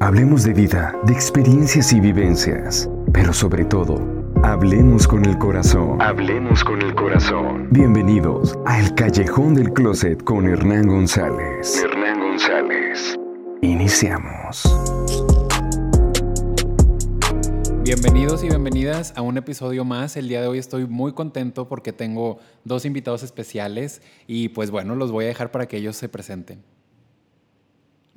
Hablemos de vida, de experiencias y vivencias, pero sobre todo, hablemos con el corazón. Hablemos con el corazón. Bienvenidos a El Callejón del Closet con Hernán González. Hernán González. Iniciamos. Bienvenidos y bienvenidas a un episodio más. El día de hoy estoy muy contento porque tengo dos invitados especiales y pues bueno, los voy a dejar para que ellos se presenten.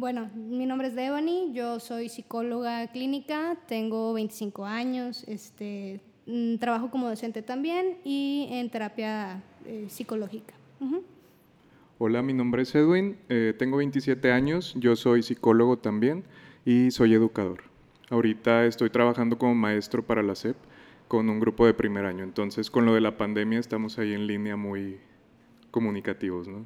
Bueno, mi nombre es Devani, yo soy psicóloga clínica, tengo 25 años, este, mm, trabajo como docente también y en terapia eh, psicológica. Hola, mi nombre es Edwin, eh, tengo 27 años, yo soy psicólogo también y soy educador. Ahorita estoy trabajando como maestro para la SEP con un grupo de primer año, entonces con lo de la pandemia estamos ahí en línea muy, comunicativos, ¿no?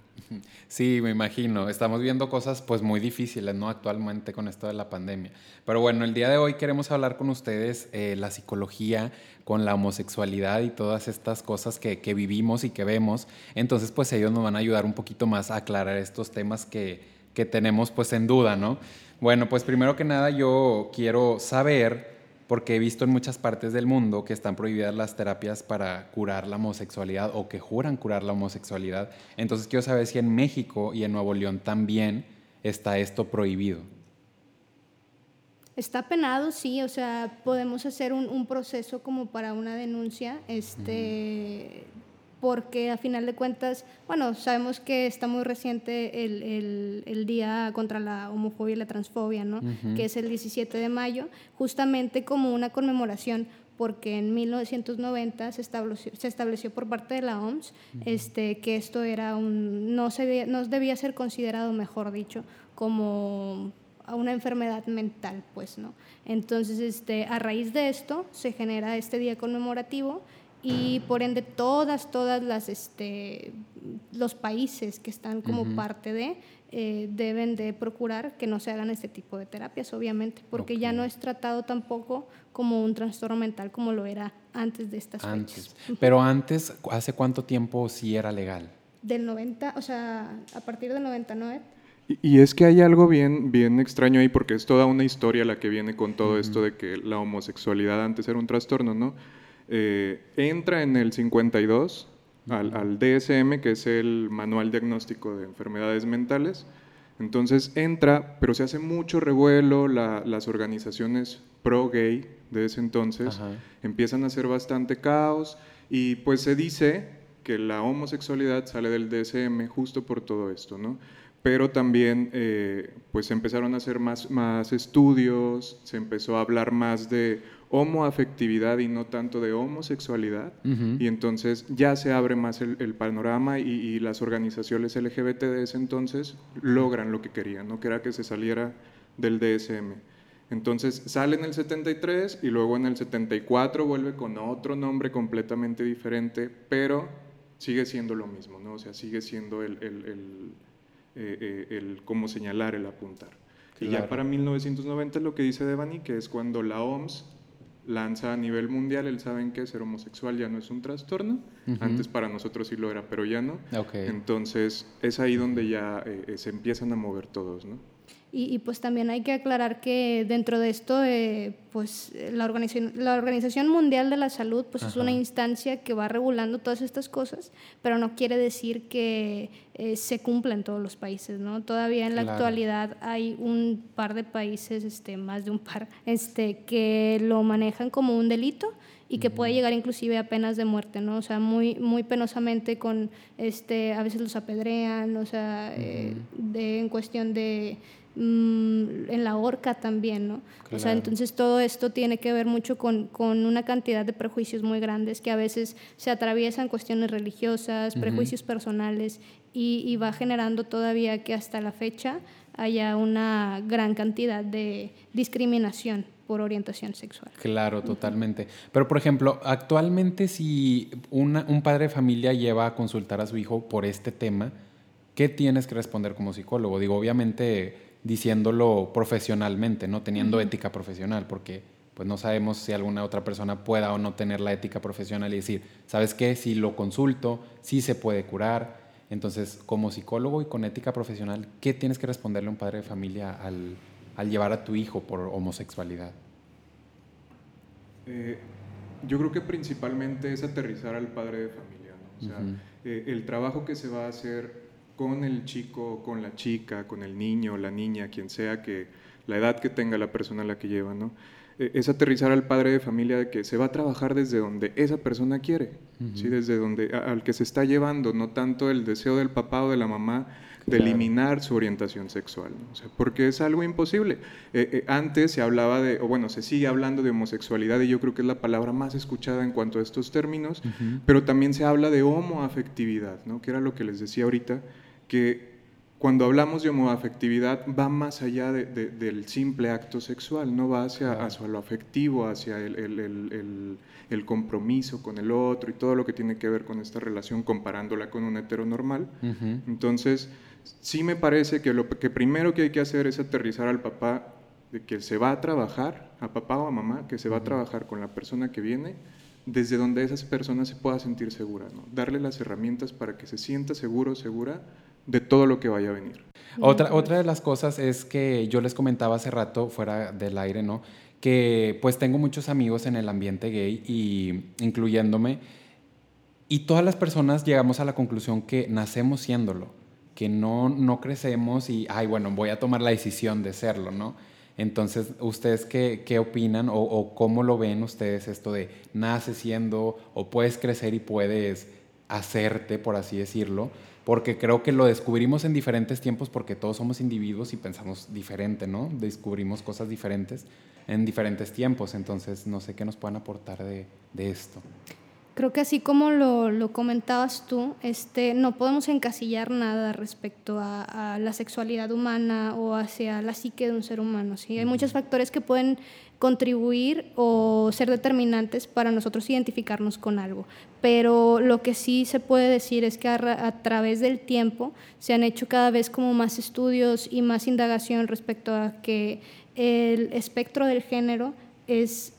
Sí, me imagino. Estamos viendo cosas pues muy difíciles, ¿no? Actualmente con esto de la pandemia. Pero bueno, el día de hoy queremos hablar con ustedes eh, la psicología con la homosexualidad y todas estas cosas que, que, vivimos y que vemos. Entonces, pues ellos nos van a ayudar un poquito más a aclarar estos temas que, que tenemos pues en duda, ¿no? Bueno, pues primero que nada yo quiero saber porque he visto en muchas partes del mundo que están prohibidas las terapias para curar la homosexualidad o que juran curar la homosexualidad. Entonces quiero saber si en México y en Nuevo León también está esto prohibido. Está penado, sí, o sea, podemos hacer un, proceso como para una denuncia, este, porque a final de cuentas, bueno, sabemos que está muy reciente el, el, Día contra la Homofobia y la Transfobia, ¿no? Que es el 17 de mayo, justamente como una conmemoración porque en 1990 se estableció, se estableció por parte de la OMS este, que esto era un, no, se, no debía ser considerado, mejor dicho, como una enfermedad mental, pues, ¿no? Entonces, este, a raíz de esto se genera este día conmemorativo y por ende todas, todas las, este, los países que están como parte de, eh, deben de procurar que no se hagan este tipo de terapias, obviamente, porque ya no es tratado tampoco como un trastorno mental como lo era antes de estas fechas. Pero antes, ¿hace cuánto tiempo sí era legal? Del 90, o sea, a partir del 99. Y, y es que hay algo bien, bien extraño ahí, porque es toda una historia la que viene con todo esto de que la homosexualidad antes era un trastorno, ¿no? Eh, entra en el 52 al, DSM, que es el Manual Diagnóstico de Enfermedades Mentales. Entonces entra, pero se hace mucho revuelo, las organizaciones pro-gay de ese entonces empiezan a hacer bastante caos y pues se dice que la homosexualidad sale del DSM justo por todo esto, ¿no? Pero también eh, pues empezaron a hacer más, más estudios, se empezó a hablar más de homoafectividad y no tanto de homosexualidad. Y entonces ya se abre más el, panorama y, las organizaciones LGBT de ese entonces logran lo que querían, ¿no? que era que se saliera del DSM. Entonces sale en el 73 y luego en el 74 vuelve con otro nombre completamente diferente, pero sigue siendo lo mismo, ¿no? O sea, sigue siendo el, el, el, eh, eh, cómo señalar, el apuntar. Y ya para 1990 lo que dice Devani, que es cuando la OMS lanza a nivel mundial el saben que ser homosexual ya no es un trastorno. Antes para nosotros sí lo era, pero ya no. Entonces es ahí donde ya eh, eh, se empiezan a mover todos, ¿no? Y, pues también hay que aclarar que dentro de esto, eh, pues la organización, la organización Mundial de la Salud pues es una instancia que va regulando todas estas cosas, pero no quiere decir que eh, se cumpla en todos los países, ¿no? Todavía en la actualidad hay un par de países, este, más de un par, este, que lo manejan como un delito y que puede llegar inclusive a penas de muerte, ¿no? O sea, muy, muy penosamente con, este, a veces los apedrean, o sea, eh, de, en cuestión de Mm, en la horca también, ¿no? O sea, entonces todo esto tiene que ver mucho con, con, una cantidad de prejuicios muy grandes que a veces se atraviesan cuestiones religiosas, prejuicios personales y, y, va generando todavía que hasta la fecha haya una gran cantidad de discriminación por orientación sexual. Claro, totalmente. Pero, por ejemplo, actualmente si una, un padre de familia lleva a consultar a su hijo por este tema, ¿qué tienes que responder como psicólogo? Digo, obviamente diciéndolo profesionalmente, no teniendo ética profesional, porque pues no sabemos si alguna otra persona pueda o no tener la ética profesional y decir, ¿sabes qué? Si lo consulto, sí se puede curar. Entonces, como psicólogo y con ética profesional, ¿qué tienes que responderle a un padre de familia al, al llevar a tu hijo por homosexualidad? Eh, yo creo que principalmente es aterrizar al padre de familia, O sea, eh, el trabajo que se va a hacer con el chico, con la chica, con el niño, la niña, quien sea que la edad que tenga la persona a la que lleva, ¿no? Eh, es aterrizar al padre de familia de que se va a trabajar desde donde esa persona quiere, ¿sí? desde donde al que se está llevando, no tanto el deseo del papá o de la mamá de eliminar su orientación sexual, porque es algo imposible. Eh, eh, antes se hablaba de, o bueno, se sigue hablando de homosexualidad y yo creo que es la palabra más escuchada en cuanto a estos términos, pero también se habla de homoafectividad, ¿no? que era lo que les decía ahorita, que cuando hablamos de homoafectividad va más allá del simple acto sexual, no va hacia, hacia lo afectivo, hacia el, compromiso con el otro y todo lo que tiene que ver con esta relación comparándola con un heteronormal. Entonces, sí me parece que lo que primero que hay que hacer es aterrizar al papá de que se va a trabajar, a papá o a mamá, que se va a trabajar con la persona que viene, desde donde esa persona se pueda sentir segura, ¿no? darle las herramientas para que se sienta seguro, segura de todo lo que vaya a venir. Otra, otra de las cosas es que yo les comentaba hace rato, fuera del aire, ¿no? Que pues tengo muchos amigos en el ambiente gay y incluyéndome, y todas las personas llegamos a la conclusión que nacemos siéndolo, que no, no crecemos y, ay, bueno, voy a tomar la decisión de serlo, ¿no? Entonces, ¿ustedes qué, qué opinan o, o, cómo lo ven ustedes esto de naces siendo o puedes crecer y puedes hacerte, por así decirlo? Porque creo que lo descubrimos en diferentes tiempos porque todos somos individuos y pensamos diferente, ¿no? Descubrimos cosas diferentes en diferentes tiempos, entonces no sé qué nos puedan aportar de, esto. Creo que así como lo, comentabas tú, este, no podemos encasillar nada respecto a, la sexualidad humana o hacia la psique de un ser humano. ¿sí? Hay muchos factores que pueden contribuir o ser determinantes para nosotros identificarnos con algo. Pero lo que sí se puede decir es que a, través del tiempo se han hecho cada vez como más estudios y más indagación respecto a que el espectro del género es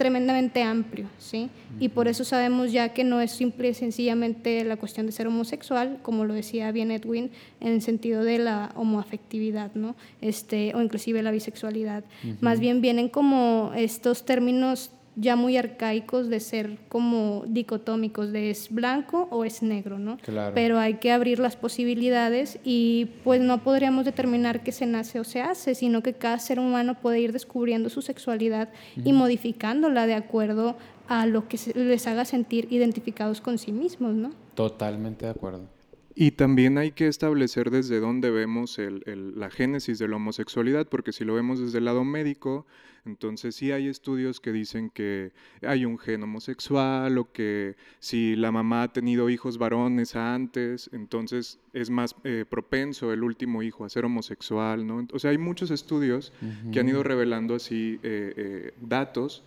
tremendamente amplio, ¿sí? Y por eso sabemos ya que no es simple y sencillamente la cuestión de ser homosexual, como lo decía bien Edwin, en el sentido de la homoafectividad, ¿no? Este, o inclusive la bisexualidad. Más bien vienen como estos términos ya muy arcaicos de ser como dicotómicos, de es blanco o es negro, ¿no? Pero hay que abrir las posibilidades y pues no podríamos determinar que se nace o se hace, sino que cada ser humano puede ir descubriendo su sexualidad y modificándola de acuerdo a lo que les haga sentir identificados con sí mismos, ¿no? Totalmente de acuerdo. Y también hay que establecer desde dónde vemos la génesis de la homosexualidad, porque si lo vemos desde el lado médico, entonces sí hay estudios que dicen que hay un gen homosexual o que si la mamá ha tenido hijos varones antes, entonces es más eh, propenso el último hijo a ser homosexual, ¿no? O sea, hay muchos estudios que han ido revelando así eh, eh, datos,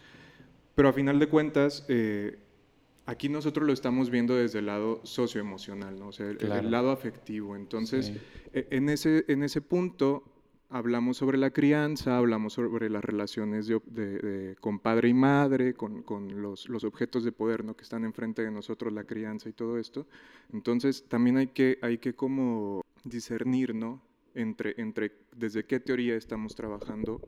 pero a final de cuentas... Aquí nosotros lo estamos viendo desde el lado socioemocional, ¿no? o sea, el, lado afectivo. Entonces, e, en, ese, en ese punto, hablamos sobre la crianza, hablamos sobre las relaciones de, con padre y madre, con, con los, los, objetos de poder ¿no? que están enfrente de nosotros, la crianza y todo esto. Entonces también hay que, hay que como discernir ¿no? entre, entre desde qué teoría estamos trabajando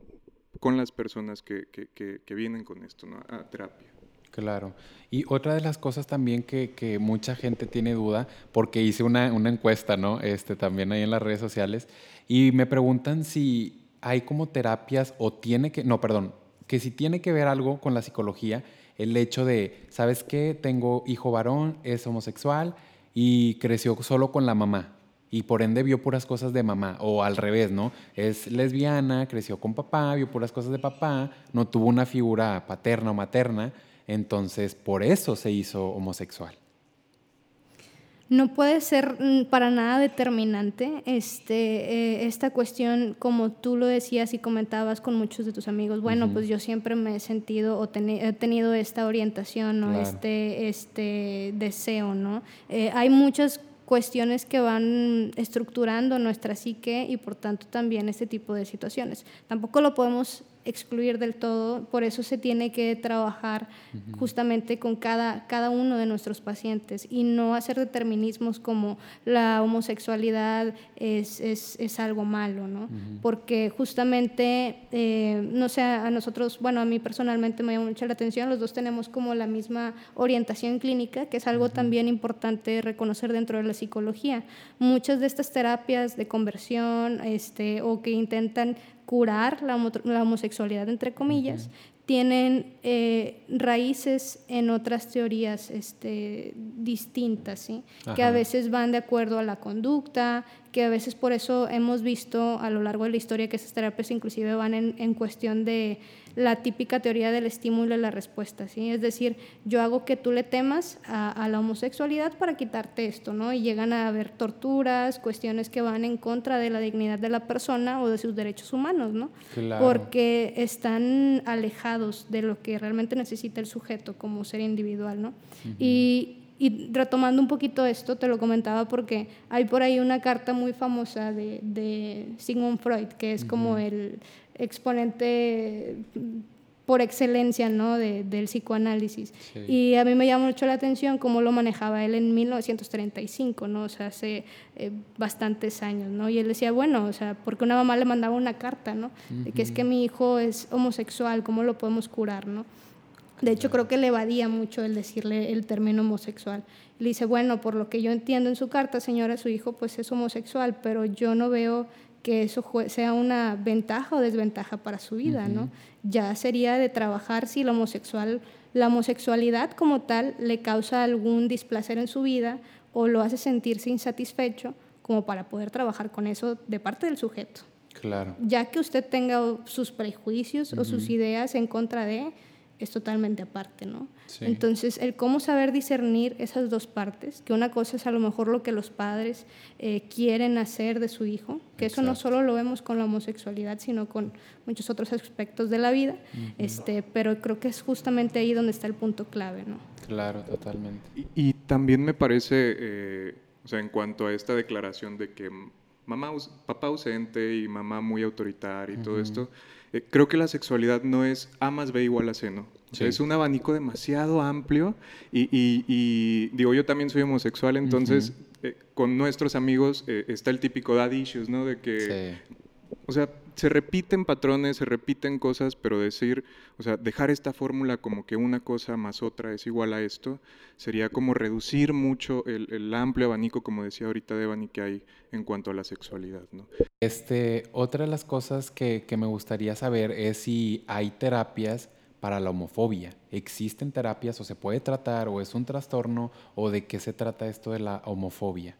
con las personas que, que, que, vienen con esto ¿no? a terapia. Claro. Y otra de las cosas también que, que mucha gente tiene duda, porque hice una, una, encuesta, ¿no? Este, también ahí en las redes sociales, y me preguntan si hay como terapias o tiene que, no, perdón, que si tiene que ver algo con la psicología, el hecho de, ¿sabes qué? Tengo hijo varón, es homosexual y creció solo con la mamá. Y por ende vio puras cosas de mamá, o al revés, ¿no? Es lesbiana, creció con papá, vio puras cosas de papá, no tuvo una figura paterna o materna, entonces por eso se hizo homosexual no puede ser mm, para nada determinante este, eh, esta cuestión, como tú lo decías y comentabas con muchos de tus amigos. Bueno, pues yo siempre me he sentido o he tenido esta orientación o este, este deseo, ¿no? Eh, hay muchas cuestiones que van estructurando nuestra psique y por tanto también este tipo de situaciones. Tampoco lo podemos excluir del todo, por eso se tiene que trabajar justamente con cada, cada uno de nuestros pacientes y no hacer determinismos como la homosexualidad es, es, es algo malo, ¿no? Porque justamente, eh, no sé, a nosotros, bueno, a mí personalmente me llama mucho la atención, los dos tenemos como la misma orientación clínica, que es algo también importante reconocer dentro de la psicología. Muchas de estas terapias de conversión este, o que intentan curar la, homosexualidad, entre comillas, tienen eh, raíces en otras teorías este, distintas, ¿sí? que a veces van de acuerdo a la conducta, que a veces por eso hemos visto a lo largo de la historia que esas terapias inclusive van en, en cuestión de la típica teoría del estímulo y la respuesta, ¿sí? Es decir, yo hago que tú le temas a, la homosexualidad para quitarte esto, ¿no? Y llegan a haber torturas, cuestiones que van en contra de la dignidad de la persona o de sus derechos humanos, ¿no? Porque están alejados de lo que realmente necesita el sujeto como ser individual, ¿no? Y y retomando un poquito esto, te lo comentaba porque hay por ahí una carta muy famosa de, de Sigmund Freud, que es como el exponente por excelencia ¿no? del psicoanálisis. Y a mí me llama mucho la atención cómo lo manejaba él en 1935, ¿no? o sea, hace eh, bastantes años. ¿no? Y él decía, bueno, o sea, porque una mamá le mandaba una carta, ¿no? de que es que mi hijo es homosexual, ¿cómo lo podemos curar? ¿no? De hecho, creo que le evadía mucho el decirle el término homosexual. Le dice, bueno, por lo que yo entiendo en su carta, señora, su hijo pues es homosexual, pero yo no veo que eso sea una ventaja o desventaja para su vida, ¿no? Ya sería de trabajar si la homosexual, la homosexualidad como tal le causa algún displacer en su vida o lo hace sentirse insatisfecho, como para poder trabajar con eso de parte del sujeto. Claro. Ya que usted tenga sus prejuicios o sus ideas en contra de, es totalmente aparte, ¿no? Entonces, el cómo saber discernir esas dos partes, que una cosa es a lo mejor lo que los padres eh, quieren hacer de su hijo, que eso no solo lo vemos con la homosexualidad, sino con muchos otros aspectos de la vida, este, pero creo que es justamente ahí donde está el punto clave, ¿no? Claro, totalmente. Y, también me parece, eh, o sea, en cuanto a esta declaración de que mamá, papá ausente y mamá muy autoritaria y todo esto, eh, creo que la sexualidad no es A más B igual a C, ¿no? es un abanico demasiado amplio y, digo, yo también soy homosexual, entonces eh, con nuestros amigos eh, está el típico dad issues, ¿no? De que, o sea, se repiten patrones, se repiten cosas, pero decir, o sea, dejar esta fórmula como que una cosa más otra es igual a esto, sería como reducir mucho el, amplio abanico, como decía ahorita Devani, que hay en cuanto a la sexualidad. ¿no? Este, otra de las cosas que, que me gustaría saber es si hay terapias para la homofobia. ¿Existen terapias o se puede tratar o es un trastorno o de qué se trata esto de la homofobia?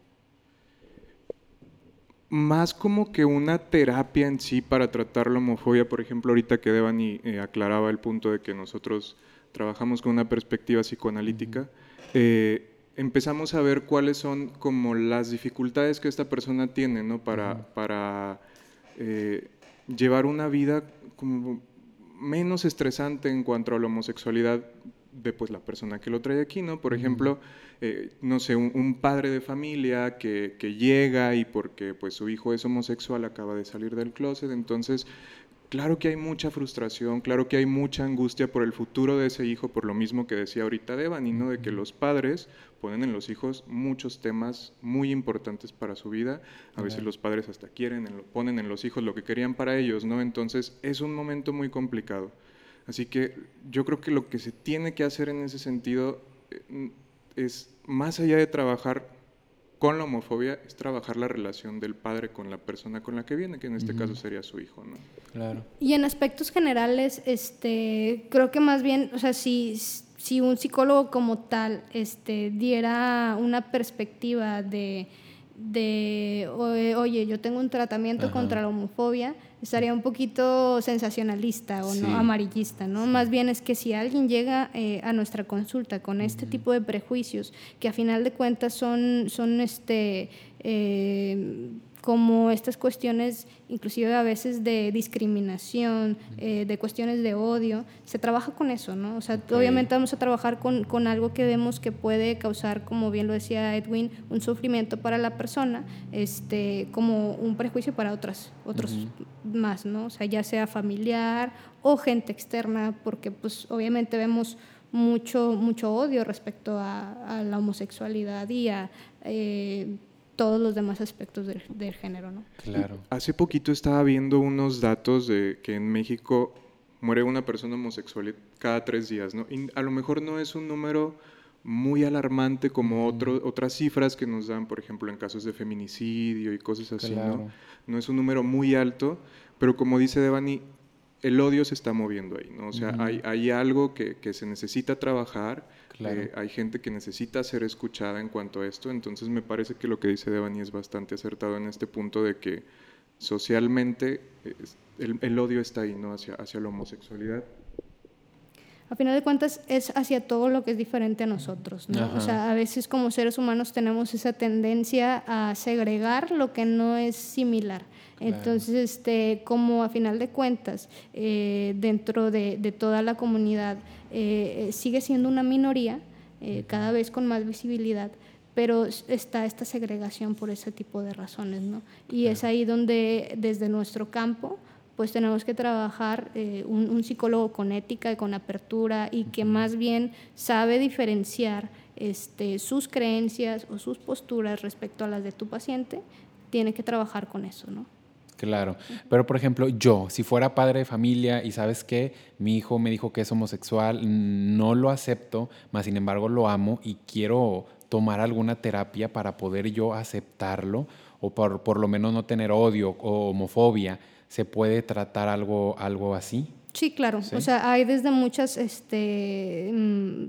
Más como que una terapia en sí para tratar la homofobia, por ejemplo, ahorita que Devani eh, aclaraba el punto de que nosotros trabajamos con una perspectiva psicoanalítica, eh, empezamos a ver cuáles son como las dificultades que esta persona tiene, ¿no? Para, para eh, llevar una vida como menos estresante en cuanto a la homosexualidad de pues la persona que lo trae aquí, ¿no? Por ejemplo, eh, no sé, un, padre de familia que, que, llega y porque pues su hijo es homosexual acaba de salir del closet, entonces claro que hay mucha frustración, claro que hay mucha angustia por el futuro de ese hijo, por lo mismo que decía ahorita Devani, ¿no? De que los padres ponen en los hijos muchos temas muy importantes para su vida, a veces los padres hasta quieren, ponen en los hijos lo que querían para ellos, ¿no? Entonces es un momento muy complicado. Así que yo creo que lo que se tiene que hacer en ese sentido eh, es, más allá de trabajar con la homofobia, es trabajar la relación del padre con la persona con la que viene, que en este caso sería su hijo, ¿no? Claro. Y en aspectos generales, este, creo que más bien, o sea, si, si un psicólogo como tal este, diera una perspectiva de de, oye, yo tengo un tratamiento contra la homofobia, estaría un poquito sensacionalista o no amarillista, ¿no? Más bien es que si alguien llega eh, a nuestra consulta con este tipo de prejuicios, que a final de cuentas son, son este, eh, como estas cuestiones, inclusive a veces de discriminación, eh, de cuestiones de odio, se trabaja con eso, ¿no? O sea, obviamente vamos a trabajar con, con, algo que vemos que puede causar, como bien lo decía Edwin, un sufrimiento para la persona, este, como un prejuicio para otras, otros más, ¿no? O sea, ya sea familiar o gente externa, porque pues obviamente vemos mucho, mucho odio respecto a, la homosexualidad y a eh, todos los demás aspectos del, género, ¿no? Claro. Hace poquito estaba viendo unos datos de que en México muere una persona homosexual cada tres días, ¿no? Y a lo mejor no es un número muy alarmante como otro, otras cifras que nos dan, por ejemplo, en casos de feminicidio y cosas así, ¿no? No es un número muy alto, pero como dice Devani, el odio se está moviendo ahí, ¿no? O sea, hay, hay, algo que, que, se necesita trabajar eh, hay gente que necesita ser escuchada en cuanto a esto, entonces me parece que lo que dice Devani es bastante acertado en este punto de que socialmente el, odio está ahí, ¿no? Hacia, hacia la homosexualidad. A final de cuentas es hacia todo lo que es diferente a nosotros, ¿no? O sea, a veces como seres humanos tenemos esa tendencia a segregar lo que no es similar. Entonces, este, como a final de cuentas, eh, dentro de, de, toda la comunidad eh, sigue siendo una minoría, eh, cada vez con más visibilidad, pero está esta segregación por ese tipo de razones, ¿no? Y es ahí donde desde nuestro campo pues tenemos que trabajar eh, un, psicólogo con ética y con apertura y que más bien sabe diferenciar este, sus creencias o sus posturas respecto a las de tu paciente, tiene que trabajar con eso, ¿no? Claro, pero por ejemplo, yo, si fuera padre de familia y sabes que mi hijo me dijo que es homosexual, no lo acepto, más sin embargo lo amo y quiero tomar alguna terapia para poder yo aceptarlo o por, por lo menos no tener odio o homofobia, ¿se puede tratar algo, algo así? Sí, claro. O sea, hay desde muchas este, mm,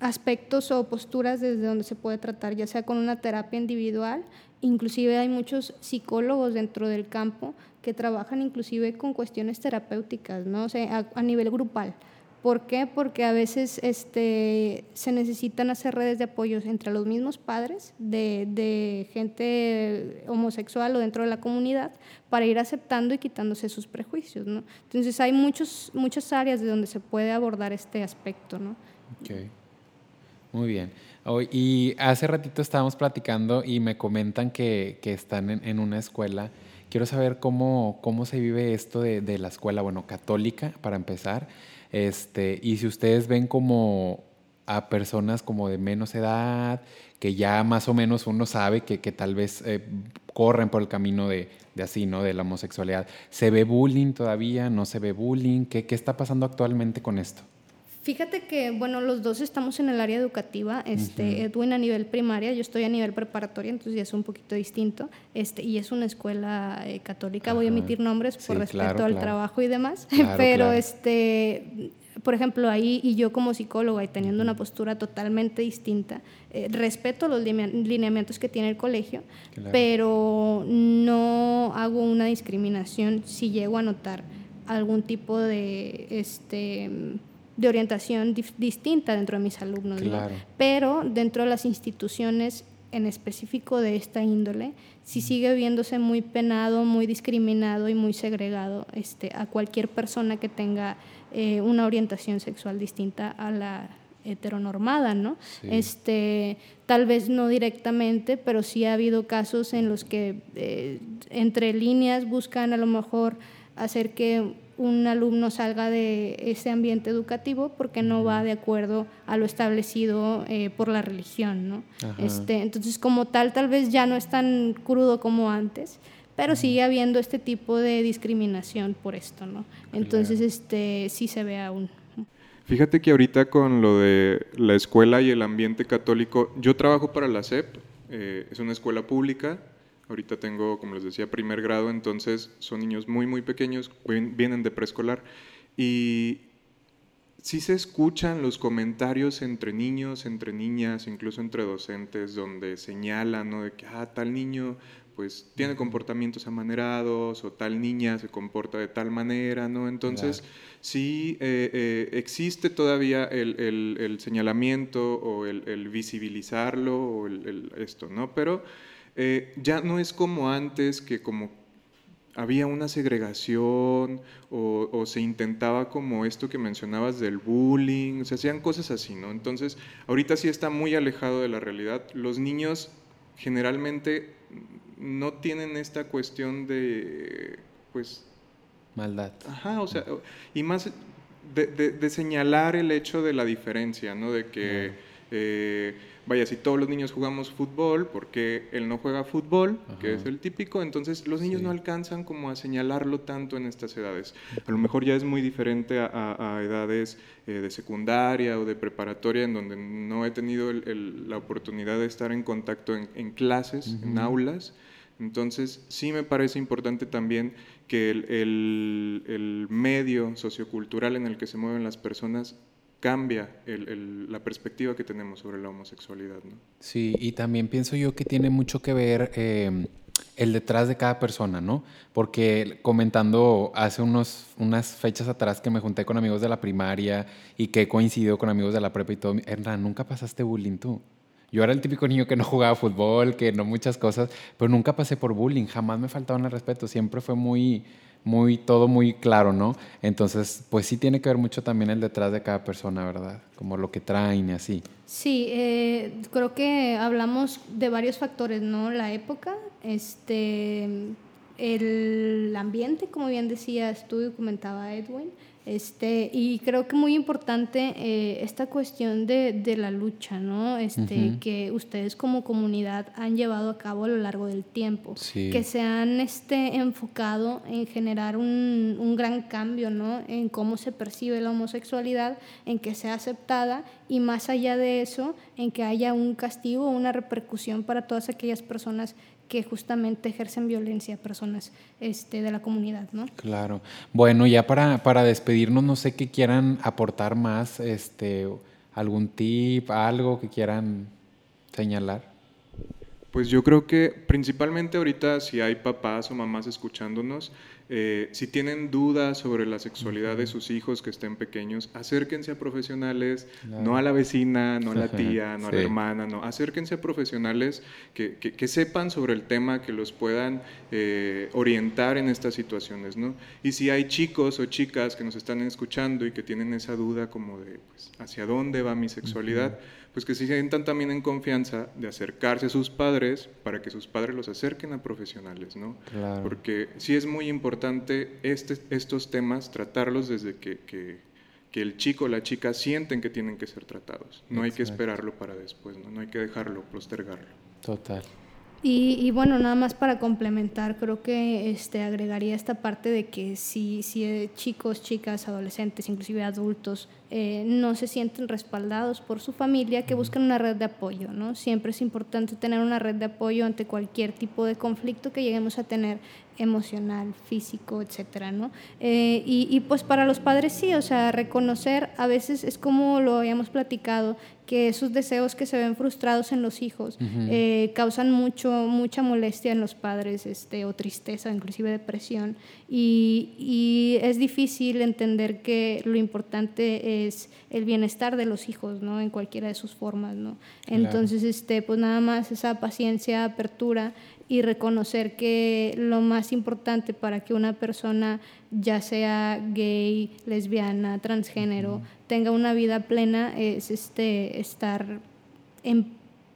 aspectos o posturas desde donde se puede tratar, ya sea con una terapia individual Inclusive hay muchos psicólogos dentro del campo que trabajan inclusive con cuestiones terapéuticas, ¿no? O a, nivel grupal. ¿Por qué? Porque a veces este, se necesitan hacer redes de apoyo entre los mismos padres de, de, gente homosexual o dentro de la comunidad para ir aceptando y quitándose sus prejuicios. ¿no? Entonces hay muchos, muchas áreas de donde se puede abordar este aspecto. ¿no? Muy bien. y hace ratito estábamos platicando y me comentan que, que están en, una escuela. Quiero saber cómo, cómo se vive esto de, de, la escuela, bueno, católica, para empezar. Este, y si ustedes ven como a personas como de menos edad, que ya más o menos uno sabe que, que tal vez eh, corren por el camino de, de, así, ¿no? De la homosexualidad. ¿Se ve bullying todavía? ¿No se ve bullying? ¿Qué, qué está pasando actualmente con esto? Fíjate que, bueno, los dos estamos en el área educativa, este, Edwin a nivel primaria, yo estoy a nivel preparatoria, entonces ya es un poquito distinto, este, y es una escuela eh, católica, voy a emitir nombres por respeto al trabajo y demás, pero este, por ejemplo, ahí y yo como psicóloga y teniendo una postura totalmente distinta, eh, respeto los lineamientos que tiene el colegio, pero no hago una discriminación si llego a notar algún tipo de, este, de orientación distinta dentro de mis alumnos, pero dentro de las instituciones en específico de esta índole, sí sigue viéndose muy penado, muy discriminado y muy segregado este, a cualquier persona que tenga eh, una orientación sexual distinta a la heteronormada, ¿no? Este, tal vez no directamente, pero sí ha habido casos en los que eh, entre líneas buscan a lo mejor hacer que un alumno salga de ese ambiente educativo porque no va de acuerdo a lo establecido eh, por la religión, ¿no? Este, entonces, como tal, tal vez ya no es tan crudo como antes, pero sigue habiendo este tipo de discriminación por esto, ¿no? Entonces, este, sí se ve aún. Fíjate que ahorita con lo de la escuela y el ambiente católico, yo trabajo para la SEP, eh, es una escuela pública, Ahorita tengo, como les decía, primer grado, entonces son niños muy, muy pequeños, vienen de preescolar. Y sí se escuchan los comentarios entre niños, entre niñas, incluso entre docentes, donde señalan, ¿no? De que, ah, tal niño pues tiene comportamientos amanerados o tal niña se comporta de tal manera, ¿no? Entonces, sí eh, eh, existe todavía el, señalamiento o el, visibilizarlo o esto, ¿no? Pero eh, ya no es como antes que como había una segregación o, se intentaba como esto que mencionabas del bullying, se hacían cosas así, ¿no? Entonces, ahorita sí está muy alejado de la realidad. Los niños generalmente no tienen esta cuestión de, pues... Maldad. Ajá, o sea, y más de, señalar el hecho de la diferencia, ¿no? De que, eh, vaya, si todos los niños jugamos fútbol, ¿por qué él no juega fútbol? Que es el típico. Entonces, los niños no alcanzan como a señalarlo tanto en estas edades. A lo mejor ya es muy diferente a, edades eh, de secundaria o de preparatoria, en donde no he tenido la oportunidad de estar en contacto en, clases, en aulas. Entonces, sí me parece importante también que el, medio sociocultural en el que se mueven las personas cambia la perspectiva que tenemos sobre la homosexualidad. ¿no? Sí, y también pienso yo que tiene mucho que ver eh, el detrás de cada persona, ¿no? Porque comentando hace unos, unas fechas atrás que me junté con amigos de la primaria y que he coincidido con amigos de la prepa y todo, Hernán, ¿nunca pasaste bullying tú? Yo era el típico niño que no jugaba fútbol, que no muchas cosas, pero nunca pasé por bullying, jamás me faltaba el respeto, siempre fue muy, muy, todo muy claro, ¿no? Entonces, pues sí tiene que ver mucho también el detrás de cada persona, ¿verdad? Como lo que traen y así. Sí, eh, creo que hablamos de varios factores, ¿no? La época, este, el ambiente, como bien decías tú y comentaba Edwin, este, y creo que muy importante eh, esta cuestión de, de, la lucha, ¿no? Este, Que ustedes como comunidad han llevado a cabo a lo largo del tiempo. Que se han este, enfocado en generar un, un, gran cambio, ¿no? En cómo se percibe la homosexualidad, en que sea aceptada y más allá de eso, en que haya un castigo, una repercusión para todas aquellas personas que justamente ejercen violencia a personas este, de la comunidad, ¿no? Claro. Bueno, ya para, para despedirnos, no sé qué quieran aportar más, este, algún tip, algo que quieran señalar. Pues yo creo que principalmente ahorita si hay papás o mamás escuchándonos, eh, si tienen dudas sobre la sexualidad de sus hijos que estén pequeños, acérquense a profesionales, no a la vecina, no a la tía, no a la hermana, no, acérquense a profesionales que, que, sepan sobre el tema, que los puedan eh, orientar en estas situaciones, ¿no? Y si hay chicos o chicas que nos están escuchando y que tienen esa duda como de, pues, ¿hacia dónde va mi sexualidad? pues que se sientan también en confianza de acercarse a sus padres para que sus padres los acerquen a profesionales, ¿no? Porque sí es muy importante este, estos temas tratarlos desde que, que, el chico o la chica sienten que tienen que ser tratados. No hay que esperarlo para después, ¿no? No hay que dejarlo, postergarlo. Total. Y, bueno, nada más para complementar, creo que este, agregaría esta parte de que si, si chicos, chicas, adolescentes, inclusive adultos, eh, no se sienten respaldados por su familia, que busquen una red de apoyo, ¿no? Siempre es importante tener una red de apoyo ante cualquier tipo de conflicto que lleguemos a tener emocional, físico, etcétera, ¿no? Eh, y, y, pues para los padres sí, o sea, reconocer a veces es como lo habíamos platicado, que esos deseos que se ven frustrados en los hijos eh, causan mucho, mucha molestia en los padres este, o tristeza, inclusive depresión. Y, y, es difícil entender que lo importante es el bienestar de los hijos, ¿no? En cualquiera de sus formas, ¿no? Entonces, este, pues nada más esa paciencia, apertura y reconocer que lo más importante para que una persona, ya sea gay, lesbiana, transgénero, tenga una vida plena es este, estar en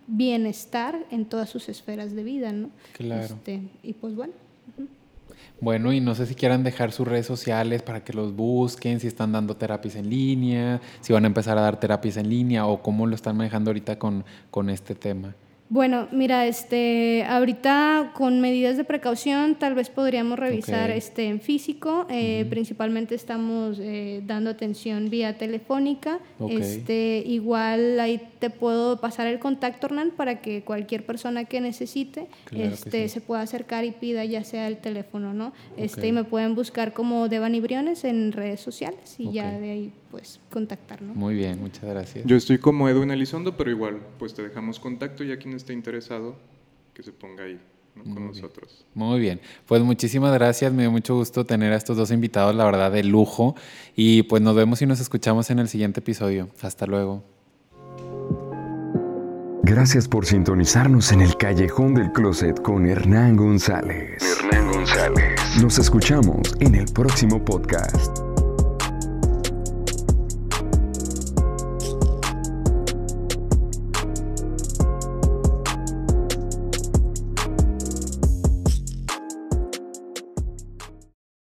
bienestar en todas sus esferas de vida, ¿no? Claro. Este, y pues bueno. Bueno, y no sé si quieran dejar sus redes sociales para que los busquen, si están dando terapias en línea, si van a empezar a dar terapias en línea o cómo lo están manejando ahorita con, con este tema. Bueno, mira, este, ahorita con medidas de precaución tal vez podríamos revisar este en físico. Eh, principalmente estamos eh, dando atención vía telefónica. Este, igual ahí te puedo pasar el contacto, Hernán, para que cualquier persona que necesite este, se pueda acercar y pida ya sea el teléfono, ¿no? Este, y me pueden buscar como Devani Briones en redes sociales y ya de ahí pues contactarnos. Muy bien, muchas gracias. Yo estoy como Edwin Elizondo, pero igual pues te dejamos contacto y a quien esté interesado que se ponga ahí con nosotros. Muy bien, pues muchísimas gracias, me dio mucho gusto tener a estos dos invitados, la verdad, de lujo, y pues nos vemos y nos escuchamos en el siguiente episodio. Hasta luego. Gracias por sintonizarnos en el Callejón del Closet con Hernán González. Hernán González. Nos escuchamos en el próximo podcast.